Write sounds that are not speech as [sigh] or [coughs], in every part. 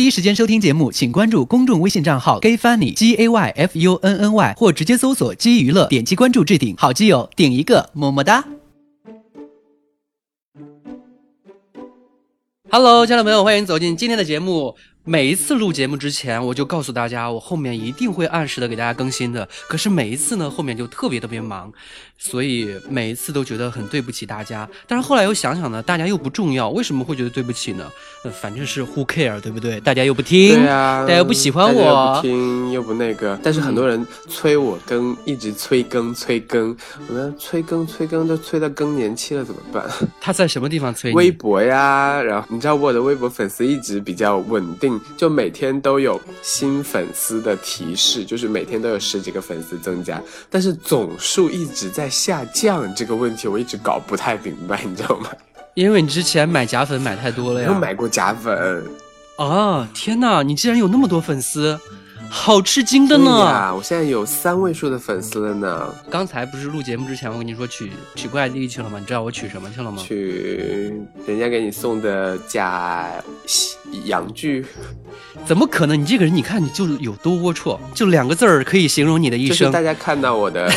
第一时间收听节目，请关注公众微信账号 gay funny g a y f u n n y，或直接搜索“基娱乐”，点击关注置顶。好基友，顶一个，么么哒。Hello，亲爱的朋友，欢迎走进今天的节目。每一次录节目之前，我就告诉大家，我后面一定会按时的给大家更新的。可是每一次呢，后面就特别特别忙，所以每一次都觉得很对不起大家。但是后来又想想呢，大家又不重要，为什么会觉得对不起呢？呃，[laughs] 反正是 who care，对不对？大家又不听，对啊，大家又不喜欢我不，听又不那个，但是很多人催我更，一直催更催更，我们催更催更都催到更年期了怎么办？他在什么地方催微？博呀，然后你知道我的微博粉丝一直比较稳定，就每天都有新粉丝的提示，就是每天都有十几个粉丝增加，但是总数一直在下降，这个问题我一直搞不太明白，你知道吗？因为你之前买假粉买太多了呀有。买过假粉啊，天哪，你竟然有那么多粉丝，好吃惊的呢！呀，我现在有三位数的粉丝了呢。刚才不是录节目之前，我跟你说取取快递去了吗？你知道我取什么去了吗？取人家给你送的假洋具，怎么可能？你这个人，你看你就有多龌龊，就两个字儿可以形容你的一生。就是大家看到我的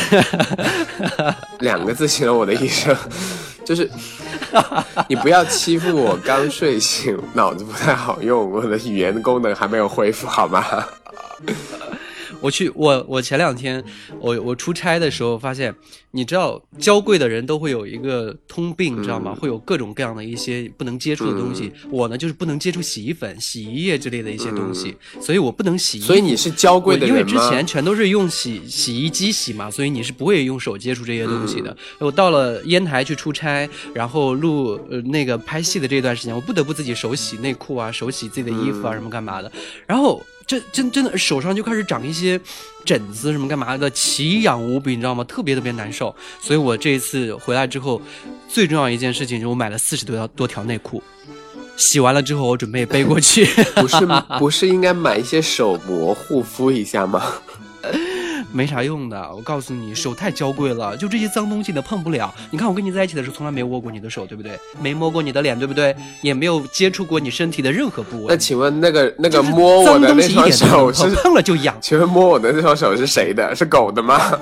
[laughs] 两个字形容我的一生，就是你不要欺负我刚睡醒，脑子不太好用，我的语言功能还没有恢复，好吗？我去，我我前两天我我出差的时候发现，你知道娇贵的人都会有一个通病，你知道吗？会有各种各样的一些不能接触的东西。我呢就是不能接触洗衣粉、洗衣液之类的一些东西，所以我不能洗衣。所以你是娇贵的我因为？之前全都是用洗洗衣机洗嘛，所以你是不会用手接触这些东西的。我到了烟台去出差，然后录呃那个拍戏的这段时间，我不得不自己手洗内裤啊，手洗自己的衣服啊，什么干嘛的。然后真真真的手上就开始长一些疹子什么干嘛的，奇痒无比，你知道吗？特别特别难受。所以我这一次回来之后，最重要一件事情就是我买了四十多条多条内裤。洗完了之后，我准备背过去。[laughs] 不是不是应该买一些手膜护肤一下吗？没啥用的，我告诉你，手太娇贵了，就这些脏东西呢碰不了。你看我跟你在一起的时候，从来没握过你的手，对不对？没摸过你的脸，对不对？也没有接触过你身体的任何部位。那请问那个那个摸我的那双手是？碰了就痒。请问摸我的那双手是谁的？是狗的吗？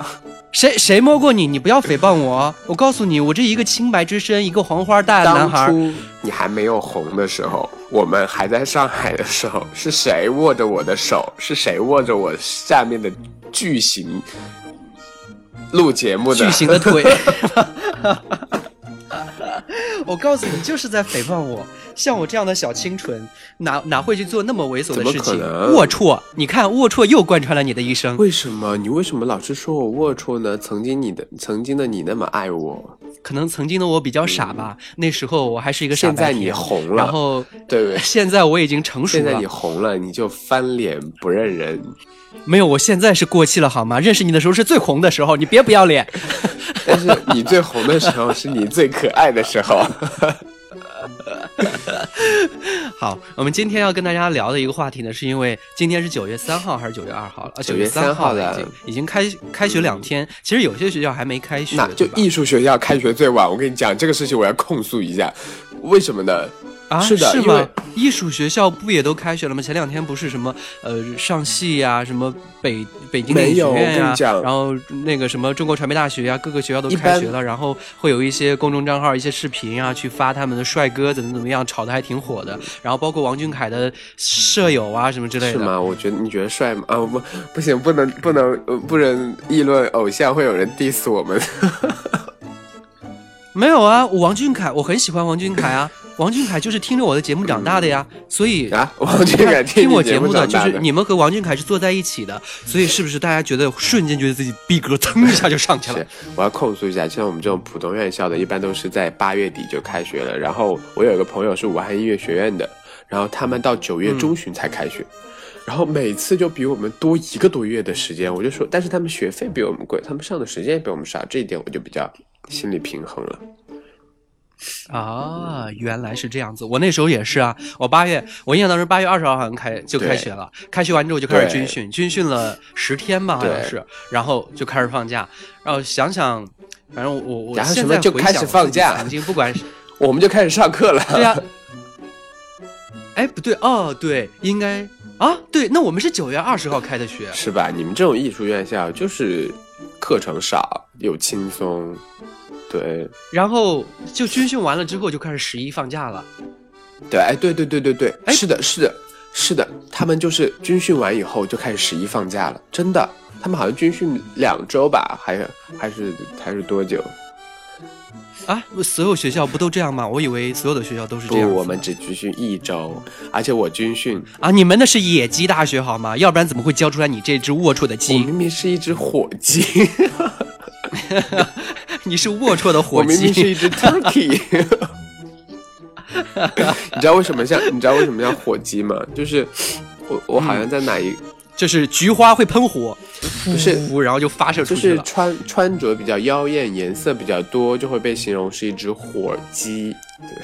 谁谁摸过你？你不要诽谤我！我告诉你，我这一个清白之身，一个黄花大男当孩，初你还没有红的时候，我们还在上海的时候，是谁握着我的手？是谁握着我下面的巨型录节目的？巨型的腿。[laughs] 我告诉你，就是在诽谤我。像我这样的小清纯，哪哪会去做那么猥琐的事情？龌龊！你看，龌龊又贯穿了你的一生。为什么你为什么老是说我龌龊呢？曾经你的曾经的你那么爱我，可能曾经的我比较傻吧，那时候我还是一个傻现在你。红了，然后对对？现在我已经成熟了现在你，红了，你就翻脸不认人。没有，我现在是过气了好吗？认识你的时候是最红的时候，你别不要脸。[laughs] 但是你最红的时候是你最可爱的时候。[laughs] 好，我们今天要跟大家聊的一个话题呢，是因为今天是九月三号还是九月二号了？啊，9月月3号了了，已经已经开开学两天。其实有些学校还没开学，那就艺术学校开学最晚，我跟你讲这个事情，我要控诉一下，为什么呢？啊，是的因为吗？艺术学校不也都开学了吗？前两天不是什么呃上戏呀、什么北北京电影学院呀、然后那个什么中国传媒大学呀、各个学校都开学了，然后会有一些公众账号、一些视频啊，去发他们的帅哥怎么怎么样，炒的还挺火的。然后包括王俊凯的舍友啊什么之类的。是吗？我觉得你觉得帅吗？啊，不，不行，不能，不能，呃不能议论偶像，会有人 diss 我们。没有啊，我王俊凯，我很喜欢王俊凯啊。[laughs] 王俊凯就是听着我的节目长大的呀，所以啊，王俊凯听我节目的，就是你们和王俊凯是坐在一起的，所以是不是大家觉得瞬间觉得自己逼格噌一下就上去了是？，我要控诉一下，像我们这种普通院校的，一般都是在八月底就开学了。然后我有一个朋友是武汉音乐学院的，然后他们到九月中旬才开学，然后每次就比我们多一个多月的时间。我就说，但是他们学费比我们贵，他们上的时间也比我们少，这一点我就比较心理平衡了。啊，原来是这样子。我那时候也是啊，我八月，我印象当中八月二十号好像开就开学了，开学完之后就开始军训，军训了十天吧，好像是，然后就开始放假。然后想想，反正我我现在就开始放假曾经不管是 [laughs] 我们就开始上课了。对呀、哎，不对哦，对，应该啊，对，那我们是九月二十号开的学，是吧？你们这种艺术院校就是课程少又轻松，对。然后就军训完了之后就开始十一放假了。对，哎，对对对对对，哎。是的，是的，是的，他们就是军训完以后就开始十一放假了，真的，他们好像军训两周吧，还是还是还是多久？啊，所有学校不都这样吗？我以为所有的学校都是这，样。我们只军训一周，而且我军训，啊，你们那是野鸡大学好吗？要不然怎么会教出来你这只龌龊的我鸡？明明是一只火鸡，[laughs] 你是龌龊的我火明明是。一只 turkey。[laughs] 你知道为什么像你知道为什么叫火鸡吗？就是我我好像在哪一、就是菊花会喷火，不是然后就发射就是出去了。穿穿着比较妖艳，颜色比较多，就会被形容是一只火鸡。对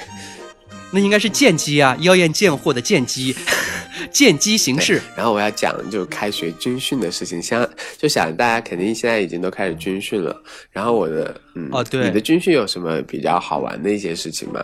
那应该是剑鸡啊，妖艳贱货的剑鸡，[laughs] 剑鸡形式。然后我要讲就开学军训的事情，想就想大家肯定现在已经都开始军训了。然后我的嗯哦对你的军训有什么比较好玩的一些事情吗？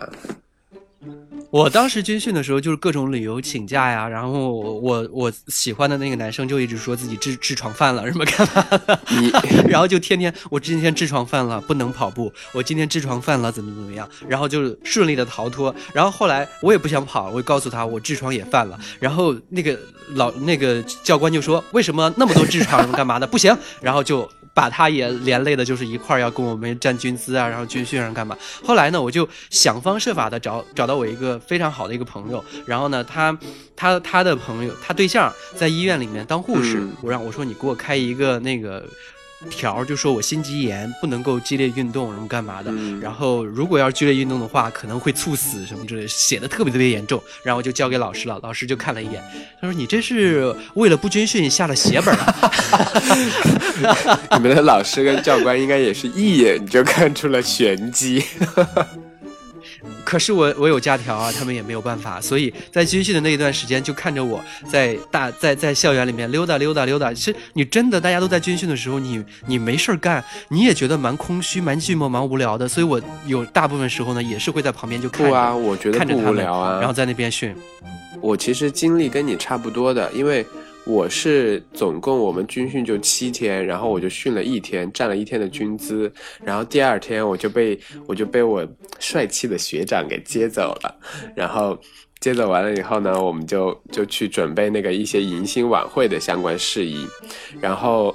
我当时军训的时候，就是各种理由请假呀，然后我我喜欢的那个男生就一直说自己痔痔疮犯了什么干嘛的，你 [laughs] 然后就天天我今天痔疮犯了，不能跑步，我今天痔疮犯了，怎么怎么样，然后就顺利的逃脱。然后后来我也不想跑，我告诉他我痔疮也犯了，然后那个老那个教官就说为什么那么多痔疮什么干嘛的不行，然后就。把他也连累的，就是一块儿要跟我们站军姿啊，然后军训上干嘛？后来呢，我就想方设法的找找到我一个非常好的一个朋友，然后呢，他他他的朋友，他对象在医院里面当护士，嗯。我让我说你给我开一个那个条儿，就说我心肌炎不能够激烈运动什么干嘛的，嗯然后如果要是剧烈运动的话，可能会猝死什么之类，写的特别特别严重，然后我就交给老师了，老师就看了一眼，他说你这是为了不军训下了血本啊。[laughs] 你们的老师跟教官应该也是一眼就看出了玄机。可是我我有假条啊，他们也没有办法，所以在军训的那一段时间，就看着我在大在在校园里面溜达溜达溜达。其实你真的大家都在军训的时候，你你没事儿干，你也觉得蛮空虚、蛮寂寞、蛮无聊的。所以我有大部分时候呢，也是会在旁边就看着，不啊，我觉得不无聊啊。然后在那边训。我其实经历跟你差不多的，因为我是总共我们军训就七天，然后我就训了一天，站了一天的军姿，然后第二天我就被我就被我帅气的学长给接走了，然后。接走完了以后呢，我们就就去准备那个一些迎新晚会的相关事宜，然后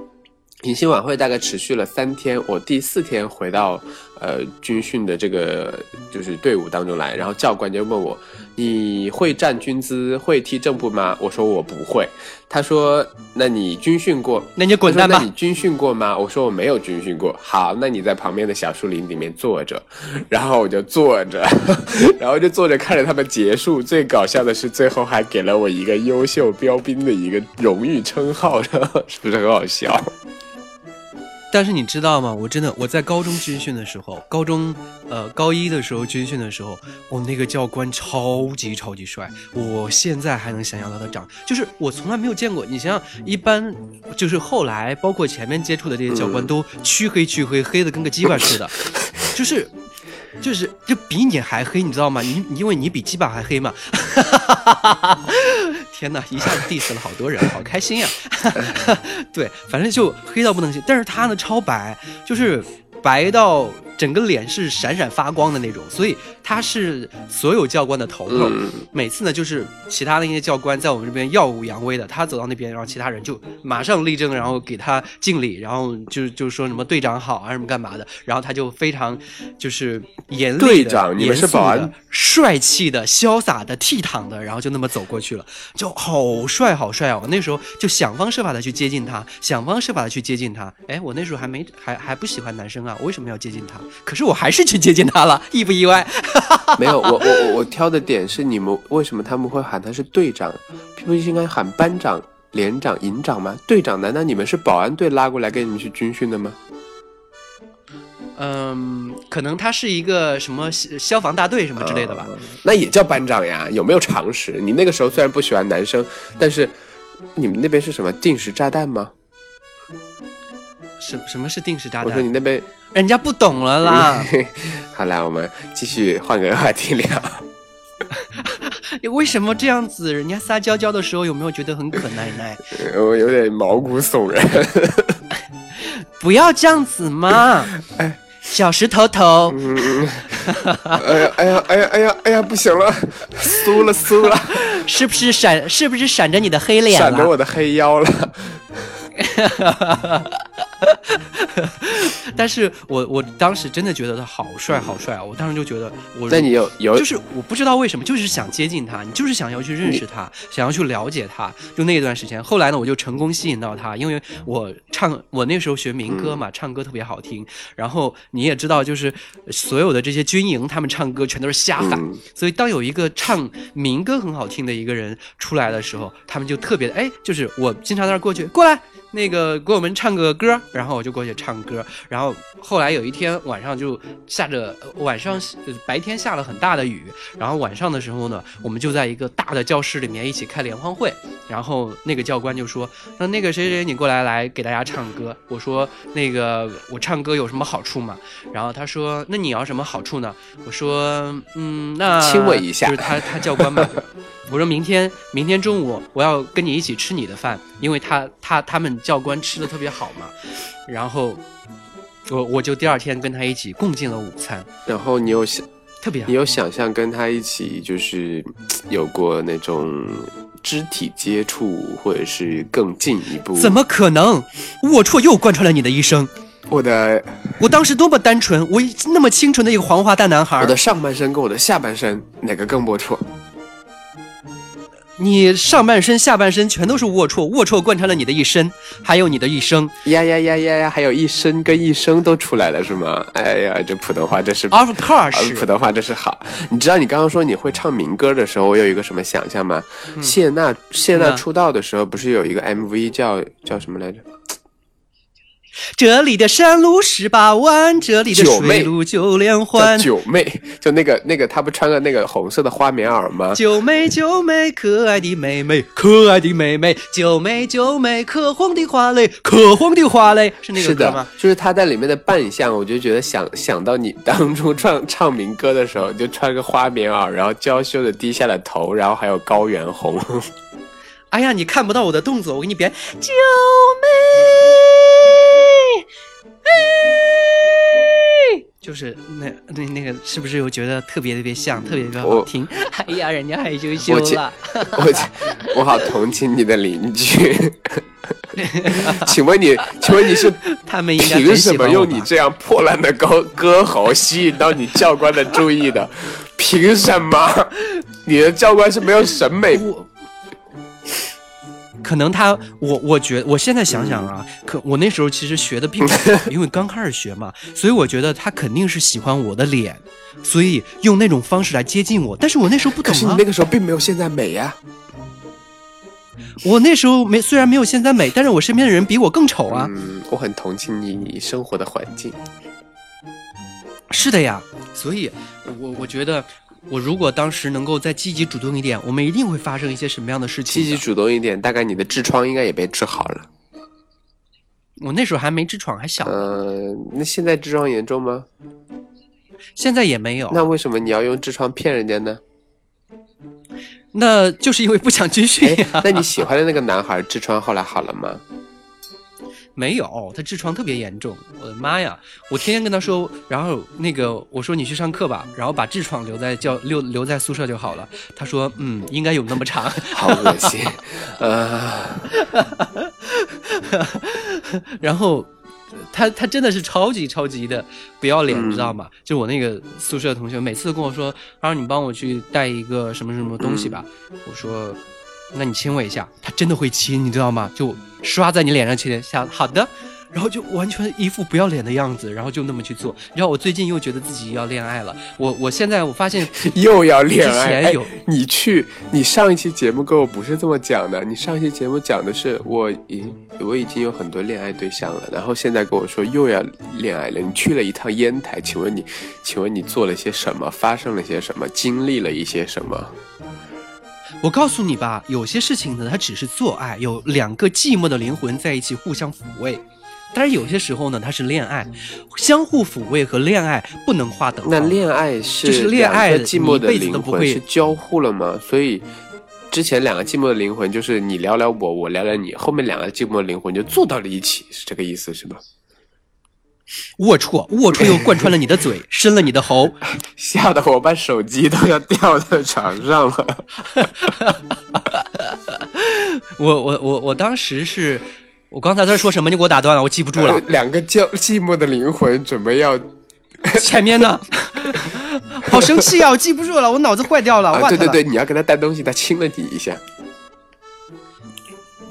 [coughs] 迎新晚会大概持续了三天，我第四天回到呃军训的这个就是队伍当中来，然后教官就问我，你会站军姿，会踢正步吗？我说我不会。他说，那你军训过？那你就滚蛋吧那你军训过吗？我说我没有军训过。好，那你在旁边的小树林里面坐着，[laughs] 然后我就坐着，[laughs] 然后就坐着看着他们结束。最搞笑的是，最后还给了我一个优秀标兵的一个荣誉称号，[laughs] 是不是很好笑？但是你知道吗？我真的我在高中军训的时候，高中呃高一的时候军训的时候，我、那个教官超级超级帅，我现在还能想象他的长，就是我从来没有见过。你想想，一般就是后来包括前面接触的这些教官都黢黑黢黑，黑的跟个鸡巴似的，就是。就是就比你还黑，你知道吗？你因为你比鸡巴还黑嘛。[laughs] 天哪，一下子 diss 了好多人，好开心呀、[laughs] 对，反正就黑到不能行。但是他呢超白，就是白到整个脸是闪闪发光的那种，所以他是所有教官的头头。嗯每次呢，就是其他的那些教官在我们这边耀武扬威的，他走到那边，然后其他人就马上立正，然后给他敬礼，然后就就说什么队长好啊什么干嘛的，然后他就非常就是严厉的、队长你们是严肃的保安帅气的、潇洒的、倜傥的，然后就那么走过去了，就好帅好帅啊！我那时候就想方设法的去接近他，想方设法的去接近他。哎，我那时候还没还还不喜欢男生啊，我为什么要接近他？可是我还是去接近他了，[laughs] 意不意外？[laughs] 没有，我我我我挑的点是你们为什么他们会喊他是队长，不是应该喊班长、连长、营长吗？队长，难道你们是保安队拉过来跟你们去军训的吗？嗯，可能他是一个什么消消防大队什么之类的吧。呃那也叫班长呀？有没有常识？你那个时候虽然不喜欢男生，但是你们那边是什么定时炸弹吗？什什么是定时炸弹我说你？那边，人家不懂了啦。[laughs] 好啦，我们继续换个话题聊。[laughs] 你为什么这样子？人家撒娇娇的时候有没有觉得很可奶奶？[laughs] 我有点毛骨悚然。不要这样子嘛！哎，小石头头，嗯，哎呀，哎呀，哎呀，哎呀，哎呀，不行了，酥了，酥了，是不是闪？是不是闪着你的黑脸了？闪着我的黑腰了。[laughs] 但是我我当时真的觉得他好帅好帅啊！我当时就觉得我，那你有有就是我不知道为什么，就是想接近他，你就是想要去认识他，想要去了解他。就那一段时间，后来呢，我就成功吸引到他，因为我唱我那时候学民歌嘛，唱歌特别好听。然后你也知道，就是所有的这些军营，他们唱歌全都是瞎喊，所以当有一个唱民歌很好听的一个人出来的时候，他们就特别的哎，就是我经常在那过去过来。那个给我们唱个歌，然后我就过去唱歌。然后后来有一天晚上就下着晚上白天下了很大的雨，然后晚上的时候呢，我们就在一个大的教室里面一起开联欢会。然后那个教官就说：“那那个谁谁你过来来给大家唱歌。”我说：“那个我唱歌有什么好处吗？”然后他说：“那你要什么好处呢？”我说：“嗯，那亲我一下。”就是他他教官嘛。我说明天明天中午我要跟你一起吃你的饭，因为他他他们教官吃的特别好嘛，然后我我就第二天跟他一起共进了午餐。然后你有想特别，你有想象跟他一起就是有过那种肢体接触，或者是更进一步？怎么可能？龌龊又贯穿了你的一生。我的，我当时多么单纯，我那么清纯的一个黄花大男孩。我的上半身跟我的下半身哪个更龌龊？你上半身、下半身全都是龌龊，龌龊贯穿了你的一生，还有你的一生。呀呀呀呀呀！还有一生跟一生都出来了是吗？哎呀，这普通话真是，[laughs] Of course，普通话真是好。你知道你刚刚说你会唱民歌的时候，我有一个什么想象吗？谢娜，谢娜出道的时候不是有一个 MV 叫叫什么来着？这里的山路十八弯，这里的水路九连环。九妹，就那个那个，她不穿个那个红色的花棉袄吗？九妹九妹，可爱的妹妹，可爱的妹妹，九妹九妹，可黄的花蕾，可黄的花蕾，是那个歌吗？就是她在里面的扮相，我就觉得想想到你当初唱唱民歌的时候，就穿个花棉袄，然后娇羞的低下了头，然后还有高原红。[laughs] 哎呀，你看不到我的动作，我给你编九妹。就是那那那个，是不是我觉得特别特别像，特别特别好听？[laughs] 哎呀，人家害羞羞了。我 [laughs] 我好同情你的邻居。[laughs] 请问你，请问你是他们凭什么用你这样破烂的高歌喉吸引到你教官的注意的？凭什么？你的教官是没有审美？可能他，我我觉我现在想想啊，可我那时候其实学的并不 [laughs] 好，因为刚开始学嘛，所以我觉得他肯定是喜欢我的脸，所以用那种方式来接近我。但是我那时候不懂啊。可是你那个时候并没有现在美呀。我那时候没，虽然没有现在美，但是我身边的人比我更丑啊。嗯，我很同情你生活的环境。是的呀，所以我我觉得。我如果当时能够再积极主动一点，我们一定会发生一些什么样的事情？积极主动一点，大概你的痔疮应该也被治好了。我那时候还没痔疮，还小。嗯，那现在痔疮严重吗？现在也没有。那为什么你要用痔疮骗人家呢？那就是因为不想军训呀。那你喜欢的那个男孩痔疮后来好了吗？没有，他痔疮特别严重，我的妈呀！我天天跟他说，然后那个我说你去上课吧，然后把痔疮留在教留留在宿舍就好了。他说嗯，应该有那么长，[laughs] 好恶心，呃！[laughs] 然后他他真的是超级超级的不要脸，你知道吗？就我那个宿舍同学，每次跟我说，然后你帮我去带一个什么什么东西吧，我说。那你亲我一下，他真的会亲，你知道吗？就刷在你脸上去，想好的，然后就完全一副不要脸的样子，然后就那么去做。然后我最近又觉得自己要恋爱了，我我现在我发现 [laughs] 又要恋爱。之前有你去，你上一期节目跟我不是这么讲的，你上一期节目讲的是我已我已经有很多恋爱对象了，然后现在跟我说又要恋爱了。你去了一趟烟台，请问你，请问你做了些什么？发生了些什么？经历了一些什么？我告诉你吧，有些事情呢，它只是做爱，有两个寂寞的灵魂在一起互相抚慰，但是有些时候呢，它是恋爱，相互抚慰和恋爱不能划等号。那恋爱是就是恋爱两个寂寞的灵都不会魂是交互了吗？所以之前两个寂寞的灵魂就是你聊聊我，我聊聊你，后面两个寂寞的灵魂就坐到了一起，是这个意思是吗？龌龊，龌龊又贯穿了你的嘴，伸了你的喉。[laughs] 吓得我把手机都要掉在床上了。我我我我当时是，我刚才在说什么？你给我打断了，我记不住了。两个叫寂寞的灵魂准备要前面呢？好生气啊！我记不住了，我脑子坏掉了。啊，了对对对，你要给他带东西，他亲了你一下。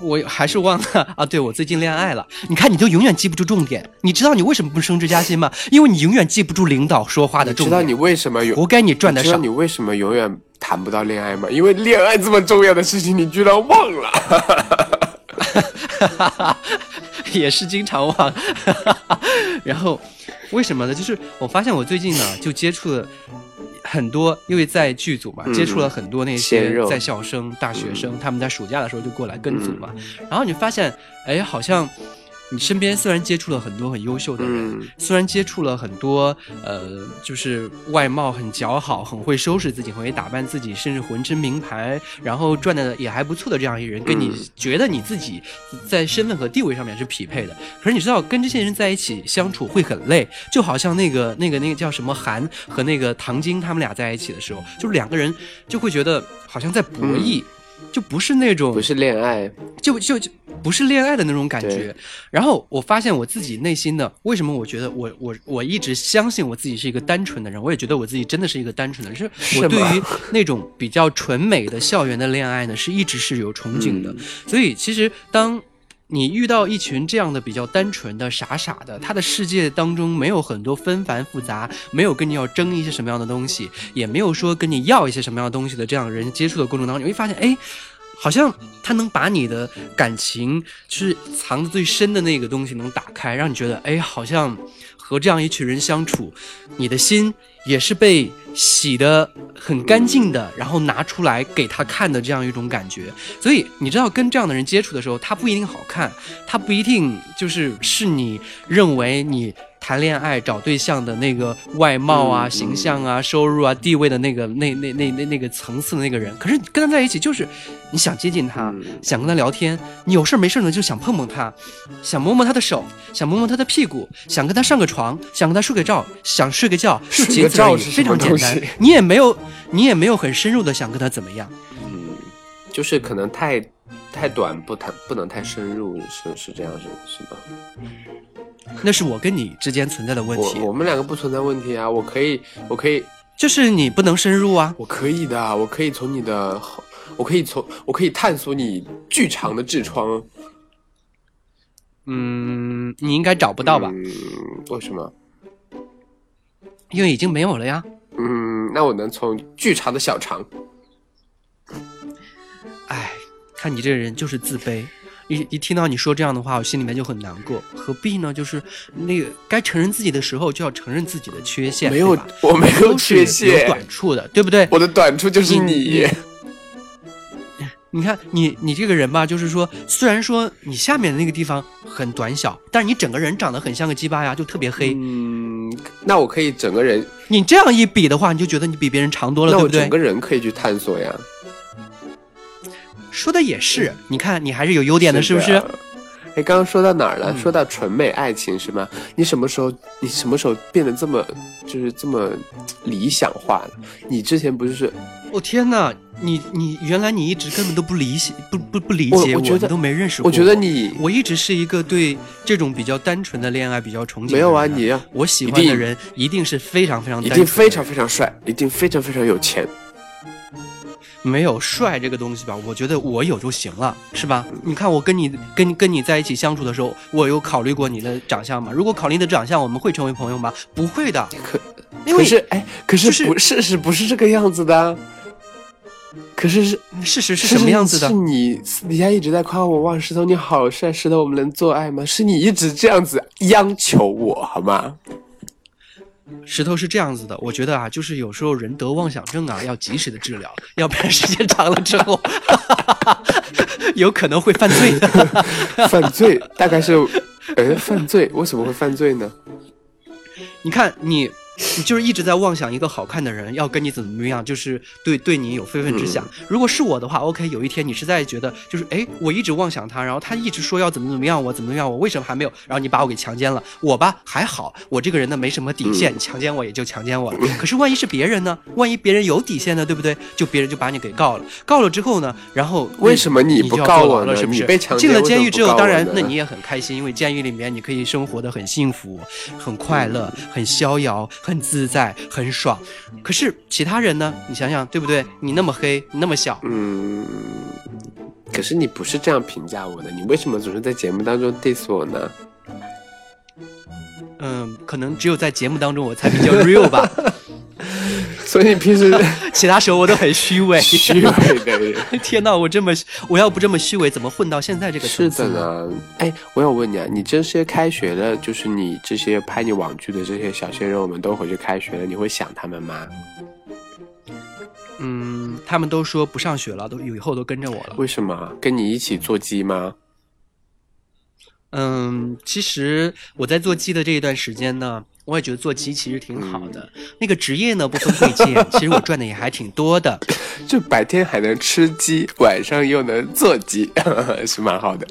我还是忘了啊！对，我最近恋爱了。你看，你都永远记不住重点。你知道你为什么不升职加薪吗？因为你永远记不住领导说话的重点。知道你为什么有活该你赚的少知道你。为什么永远谈不到恋爱吗？因为恋爱这么重要的事情，你居然忘了。[laughs] 也是经常忘。[laughs] 然后为什么呢？就是我发现我最近呢，就接触了很多，因为在剧组嘛，嗯接触了很多那些在校生、大学生，他们在暑假的时候就过来跟组嘛。然后你发现，哎，好像你身边虽然接触了很多很优秀的人，嗯虽然接触了很多，呃，就是外貌很姣好、很会收拾自己、很会打扮自己，甚至浑身名牌，然后赚的也还不错的这样一人，跟你嗯觉得你自己在身份和地位上面是匹配的。可是你知道，跟这些人在一起相处会很累，就好像那个、那个、那个叫什么韩和那个唐晶他们俩在一起的时候，就是两个人就会觉得好像在博弈。就不是那种不是恋爱，就就就不是恋爱的那种感觉。然后我发现我自己内心的，为什么我觉得我我我一直相信我自己是一个单纯的人，我也觉得我自己真的是一个单纯的人，是是我对于那种比较纯美的校园的恋爱呢，是一直是有憧憬的。嗯所以其实当。你遇到一群这样的比较单纯的、傻傻的，他的世界当中没有很多纷繁复杂，没有跟你要争一些什么样的东西，也没有说跟你要一些什么样的东西的这样的人接触的过程当中，你会发现，哎，好像他能把你的感情，就是藏的最深的那个东西能打开，让你觉得，哎，好像和这样一群人相处，你的心也是被洗得很干净的，然后拿出来给他看的这样一种感觉。所以你知道，跟这样的人接触的时候，他不一定好看，他不一定就是是你认为你。谈恋爱找对象的那个外貌啊、嗯形象啊、收入啊、地位的那个那那那那那个层次的那个人，可是你跟他在一起，就是你想接近他，嗯想跟他聊天，你有事没事呢就想碰碰他，想摸摸他的手，想摸摸他的屁股，想跟他上个床，想跟他睡个觉，想睡个觉，就睡个仅此而已，觉是非常简单。你也没有，你也没有很深入的想跟他怎么样。嗯，就是可能太太短，不太不能太深入，是是这样是是吗？那是我跟你之间存在的问题我，我们两个不存在问题啊，我可以我可以就是你不能深入啊。我可以的，我可以从你的，我可以从我可以探索你巨长的痔疮，嗯，你应该找不到吧？嗯，为什么？因为已经没有了呀。嗯，那我能从巨长的小肠。哎，看你这个人就是自卑。一一听到你说这样的话，我心里面就很难过。何必呢？就是那个该承认自己的时候，就要承认自己的缺陷。没有，我没有缺陷有短处的，对不对？我的短处就是你你，你看你你这个人吧，就是说，虽然说你下面的那个地方很短小，但是你整个人长得很像个鸡巴呀，就特别黑。嗯，那我可以整个人，你这样一比的话，你就觉得你比别人长多了，对不对那我整个？人可以去探索呀。说的也是，你看你还是有优点的，是不是？的哎，刚刚说到哪儿了？嗯说到纯美爱情是吗？你什么时候，你什么时候变得这么，就是这么理想化了？你之前不就是我、天哪，你你原来你一直根本都不理解，不不不理解我我觉得你都没认识过。我觉得你我一直是一个对这种比较单纯的恋爱比较憧憬。没有啊，你我喜欢的人一定是非常非常一定非常非常帅，一定非常非常有钱。没有帅这个东西吧？我觉得我有就行了，是吧？你看我跟你跟跟你在一起相处的时候，我有考虑过你的长相吗？如果考虑你的长相，我们会成为朋友吗？不会的，可因为可是哎，可是就是不事实不是这个样子的啊。可是是事实是什么样子的是？你私底下一直在夸我哇石头你好帅，石头我们能做爱吗？是你一直这样子央求我好吗？石头是这样子的，我觉得啊，就是有时候人得妄想症啊，要及时的治疗，要不然时间长了之后，[laughs] 有可能会犯罪。[laughs] 犯罪大概是哎，犯罪为什么会犯罪呢？[laughs] 你看你。你就是一直在妄想一个好看的人要跟你怎么怎么样，就是对对你有非分之想。如果是我的话，OK，有一天你实在觉得就是哎，我一直妄想他，然后他一直说要怎么怎么样，我怎么怎么样，我为什么还没有？然后你把我给强奸了，我吧还好，我这个人呢没什么底线，强奸我也就强奸我了。可是万一是别人呢？万一别人有底线呢？对不对？就别人就把你给告了，告了之后呢，然后为什么你不告我了？是不是？进了监狱之后，当然那你也很开心，因为监狱里面你可以生活的很幸福、很快乐、很逍遥、很自在。很爽，可是其他人呢？你想想，对不对？你那么黑，你那么小，嗯。可是你不是这样评价我的，你为什么总是在节目当中 diss 我呢？嗯，可能只有在节目当中我才比较 real 吧。[laughs] 所以你平时 [laughs] 其他时候我都很虚伪，虚伪的人。[laughs] 天哪，我这么我要不这么虚伪，怎么混到现在这个是的呢？哎，我想问你啊，你这些开学的，就是你这些拍你网剧的这些小鲜肉们都回去开学了，你会想他们吗？嗯，他们都说不上学了，都以后都跟着我了。为什么？跟你一起做鸡吗？嗯，其实我在做鸡的这一段时间呢。我也觉得做鸡其实挺好的，那个职业呢不分贵贱，[laughs] 其实我赚的也还挺多的，就白天还能吃鸡，晚上又能做鸡，[laughs] 是蛮好的。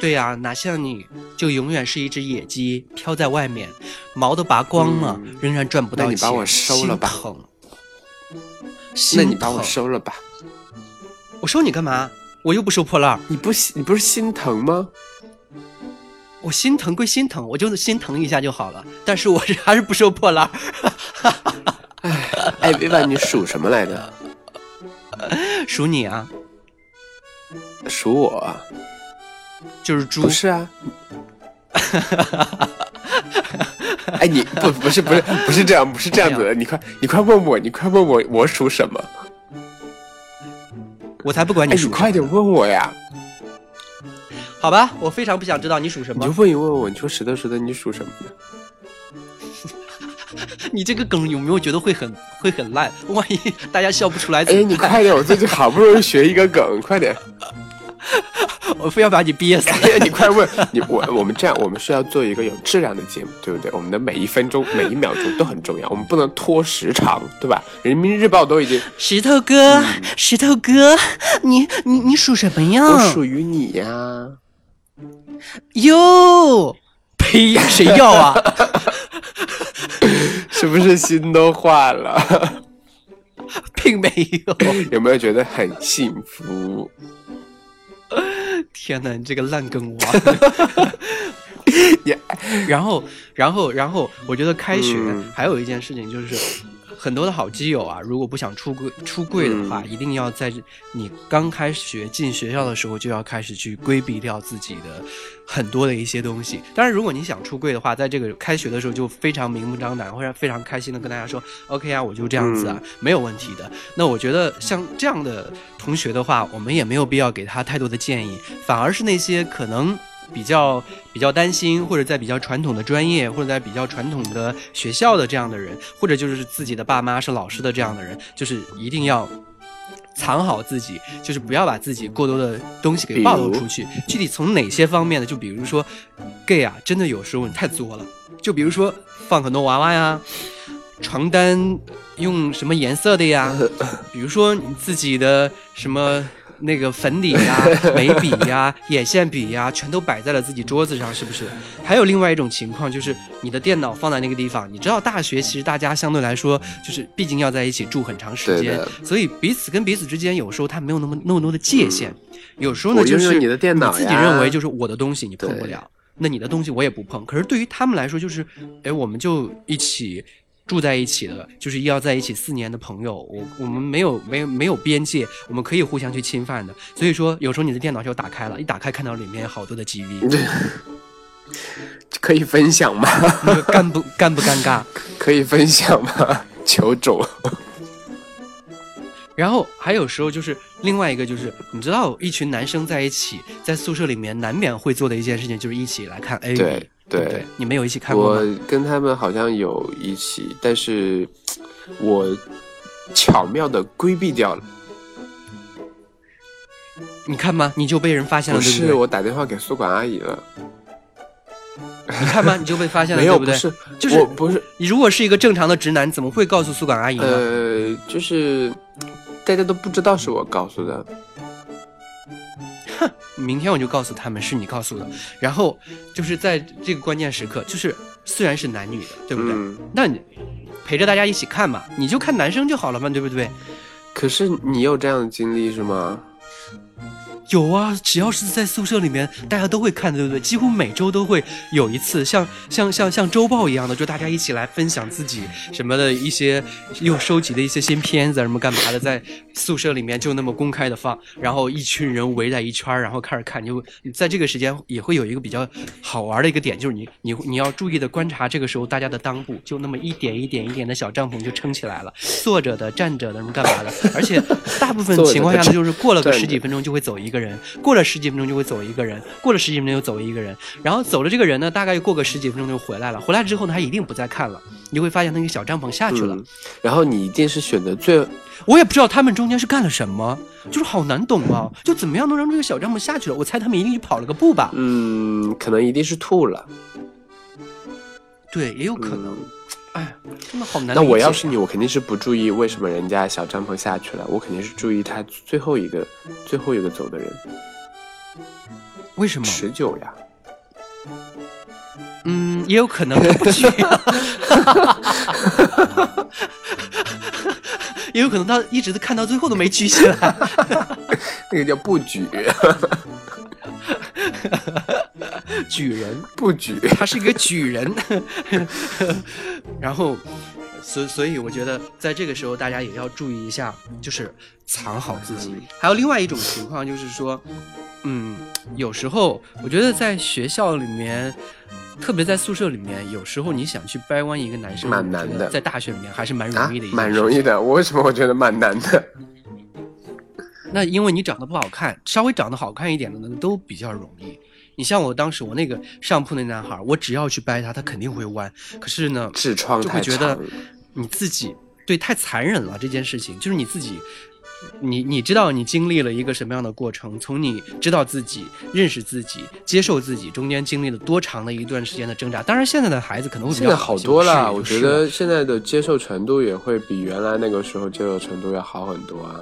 对呀，哪像你就永远是一只野鸡，飘在外面，毛都拔光了，仍然赚不到钱。那你把我收了吧。那你把我收了吧。我收你干嘛？我又不收破烂。你不你不是心疼吗？我心疼归心疼，我就是心疼一下就好了。但是我是 [laughs] 还是不收破烂。[laughs] 哎，哎，薇薇，你属什么来着？[laughs] 属你啊？属我？就是猪？不是啊。哎，你不不是不是不是这样不是这样子的，你快你快问我，你快问我我属什么？我才不管你属。你快点问我呀！好吧，我非常不想知道你属什么。你就问一问我，你说石头石头，你属什么的？[laughs] 你这个梗有没有觉得会很会很烂？万一 [laughs] 大家笑不出来？哎，你快点，我最近好不容易学一个梗，[laughs] 快点。我非要把你憋死！你快问你我我们这样，我们是要做一个有质量的节目，对不对？我们的每一分钟、每一秒钟都很重要，我们不能拖时长，对吧？人民日报都已经石头哥，石头哥，你你你属什么呀？我属于你呀。哟，呸！谁要啊？[laughs] 是不是心都化了？并没有。有没有觉得很幸福？天哪，你这个烂梗王！[laughs] 然后，然后，然后，我觉得开学还有一件事情就是。很多的好基友啊，如果不想出柜出柜的话，一定要在你刚开学进学校的时候就要开始去规避掉自己的很多的一些东西。当然，如果你想出柜的话，在这个开学的时候就非常明目张胆或者非常开心的跟大家说：“OK 啊，我就这样子啊，没有问题的。”那我觉得像这样的同学的话，我们也没有必要给他太多的建议，反而是那些可能。比较比较担心，或者在比较传统的专业，或者在比较传统的学校的这样的人，或者就是自己的爸妈是老师的这样的人，就是一定要藏好自己，就是不要把自己过多的东西给暴露出去。具体从哪些方面呢？就比如说，gay 啊，真的有时候你太作了。就比如说放很多娃娃呀，床单用什么颜色的呀？比如说你自己的什么。那个粉底呀、眉笔呀、眼线笔呀，全都摆在了自己桌子上，是不是？还有另外一种情况，就是你的电脑放在那个地方。你知道，大学其实大家相对来说，就是毕竟要在一起住很长时间，所以彼此跟彼此之间有时候他没有那么那么多的界限。有时候呢，就是你的电脑，自己认为就是我的东西你碰不了，那你的东西我也不碰。可是对于他们来说，就是哎，我们就一起。住在一起的，就是要在一起四年的朋友，我我们没有没有没有边界，我们可以互相去侵犯的。所以说，有时候你的电脑就打开了，一打开看到里面好多的 GV，[laughs] 可以分享吗？[laughs] 干不干不尴尬？[laughs] 可以分享吗？求主。然后还有时候就是另外一个就是，你知道，一群男生在一起在宿舍里面难免会做的一件事情，就是一起来看 A 对。对，你们有一起看过我跟他们好像有一起，但是我巧妙的规避掉了。你看吗？你就被人发现了，不是我打电话给宿管阿姨了。你看吧，你就被发现了，没有，对不对？是，就是我不是，你如果是一个正常的直男，怎么会告诉宿管阿姨呢？呃，就是大家都不知道是我告诉的。明天我就告诉他们是你告诉的，然后就是在这个关键时刻，就是虽然是男女的，对不对？嗯那你陪着大家一起看嘛，你就看男生就好了嘛，对不对？可是你有这样的经历是吗？有啊，只要是在宿舍里面，大家都会看，对不对？几乎每周都会有一次，像像像像周报一样的，就大家一起来分享自己什么的一些又收集的一些新片子什么干嘛的，在宿舍里面就那么公开的放，然后一群人围在一圈儿，然后开始看。就在这个时间也会有一个比较好玩的一个点，就是你你你要注意的观察这个时候大家的裆部，就那么一点一点一点的小帐篷就撑起来了，坐着的、站着的什么干嘛的，而且大部分情况下呢，就是过了个十几分钟就会走一个人，过了十几分钟就会走一个人，过了十几分钟又走一个人，然后走了这个人呢，大概过个十几分钟就回来了，回来之后呢，他一定不再看了，你会发现那个小帐篷下去了。嗯，然后你一定是选择最我也不知道他们中间是干了什么，就是好难懂啊，就怎么样能让这个小帐篷下去了？我猜他们一定去跑了个步吧？嗯，可能一定是吐了。对，也有可能。嗯哎，真的好难。那我要是你，我肯定是不注意为什么人家小帐篷下去了，我肯定是注意他最后一个最后一个走的人，为什么？持久呀。嗯，也有可能他不去、[laughs] 也有可能他一直看到最后都没举起来。[laughs] 那个叫不举，[laughs] 举人，不举。他是一个举人。然后，所所以我觉得在这个时候大家也要注意一下，就是藏好自己。还有另外一种情况就是说，嗯，有时候我觉得在学校里面。特别在宿舍里面，有时候你想去掰弯一个男生，蛮难的在大学里面还是蛮啊容易的蛮容易的。我为什么我觉得蛮难的？[laughs] 那因为你长得不好看，稍微长得好看一点的呢，都比较容易。你像我当时我那个上铺那男孩，我只要去掰他，他肯定会弯。可是呢，痔疮就会觉得。你自己对太残忍了这件事情，就是你自己，你你知道你经历了一个什么样的过程？从你知道自己、认识自己、接受自己，中间经历了多长的一段时间的挣扎。当然，现在的孩子可能会比现在好多了，我觉得现在的接受程度也会比原来那个时候接受程度要好很多啊。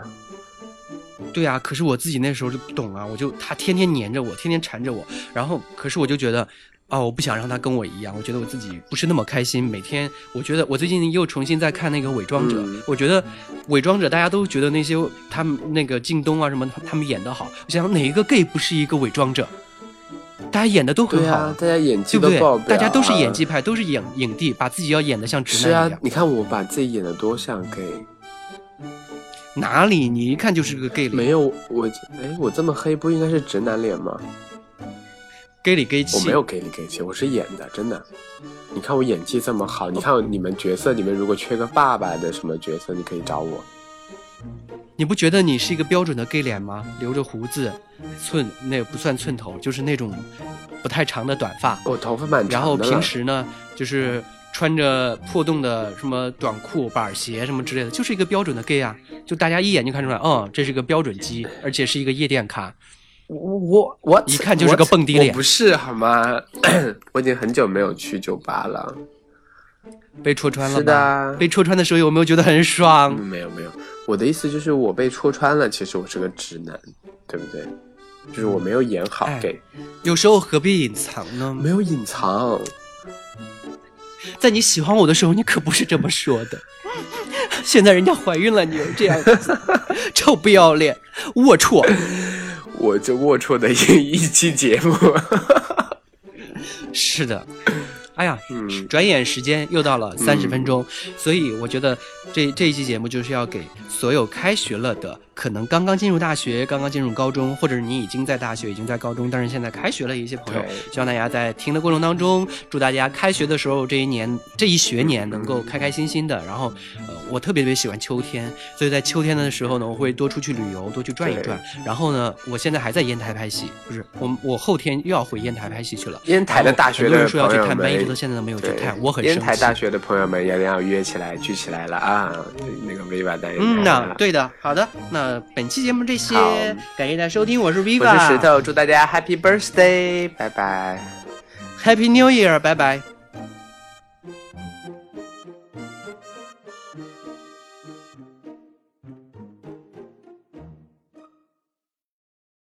对啊，可是我自己那时候就不懂啊，我就他天天黏着我，天天缠着我，然后可是我就觉得，哦，我不想让他跟我一样，我觉得我自己不是那么开心。每天我觉得我最近又重新在看那个《伪装者》嗯我觉得《伪装者》大家都觉得那些他们那个靳东啊什么他们演的好，我想哪一个 gay 不是一个伪装者？大家演的都很好，啊，大家演技都爆表、啊，大家都是演技派，都是影影帝，把自己要演的像直是啊男一样。，你看我把自己演的多像 gay，哪里你一看就是个 gay 脸没有我哎，我这么黑不应该是直男脸吗？，gay 里 gay 气。我没有 gay 里 gay 气，我是演的，真的。你看我演技这么好，你看你们角色里面如果缺个爸爸的什么角色，你可以找我。你不觉得你是一个标准的 gay 脸吗？留着胡子，寸那个不算寸头，就是那种不太长的短发。我头发蛮长的然后平时呢，就是穿着破洞的什么短裤、板鞋什么之类的，就是一个标准的 gay 啊！就大家一眼就看出来，嗯，这是个标准鸡，而且是一个夜店咖。我我我一看就是个蹦迪脸我不是好吗？[coughs] 我已经很久没有去酒吧了。被戳穿了吧？是的被戳穿的时候有没有觉得很爽？嗯，没有没有，我的意思就是我被戳穿了，其实我是个直男，对不对？就是我没有演好哎 gay，、有时候何必隐藏呢？没有隐藏。在你喜欢我的时候，你可不是这么说的。[laughs] 现在人家怀孕了，你又这样子，臭不要脸，龌龊。[laughs] 我就龌龊的一一期节目，[laughs] 是的，哎呀，嗯。转眼时间又到了三十分钟，所以我觉得这这一期节目就是要给所有开学了的，可能刚刚进入大学、刚刚进入高中，或者是你已经在大学、已经在高中，但是现在开学了一些朋友，希望大家在听的过程当中，祝大家开学的时候这一年、这一学年能够开开心心的。然后，呃，我特别特别喜欢秋天，所以在秋天的时候呢，我会多出去旅游，多去转一转。然后呢，我现在还在烟台拍戏，不是我我后天又要回烟台拍戏去了。烟台的大学的人说要去朋友看，但一直到现在都没有去对看，我很烟生气。台大学的朋友们也要约起来聚起来了啊！那个 Viva 带嗯呐呐，，对的，好的，那本期节目这些，感谢大家收听，我是 Viva，我是石头，祝大家 Happy Birthday，拜拜。，Happy New Year，拜拜。